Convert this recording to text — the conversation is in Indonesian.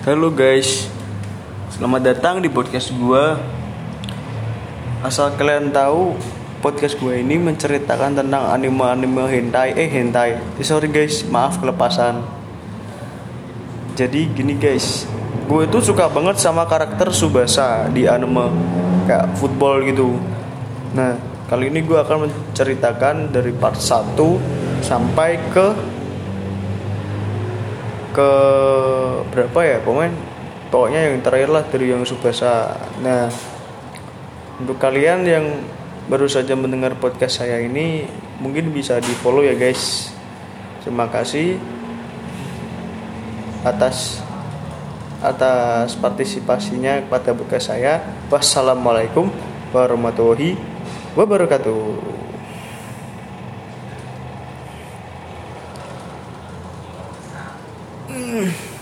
Halo guys, selamat datang di podcast gua. Asal kalian tahu, podcast gue ini menceritakan tentang anime-anime hentai. Eh hentai, eh, sorry guys, maaf kelepasan. Jadi gini guys, gue itu suka banget sama karakter Subasa di anime kayak football gitu. Nah, kali ini gue akan menceritakan dari part 1 sampai ke ke berapa ya pokoknya pokoknya yang terakhir lah dari yang Subasa. Nah untuk kalian yang baru saja mendengar podcast saya ini mungkin bisa di follow ya guys. Terima kasih atas atas partisipasinya kepada podcast saya. Wassalamualaikum warahmatullahi wabarakatuh 嗯。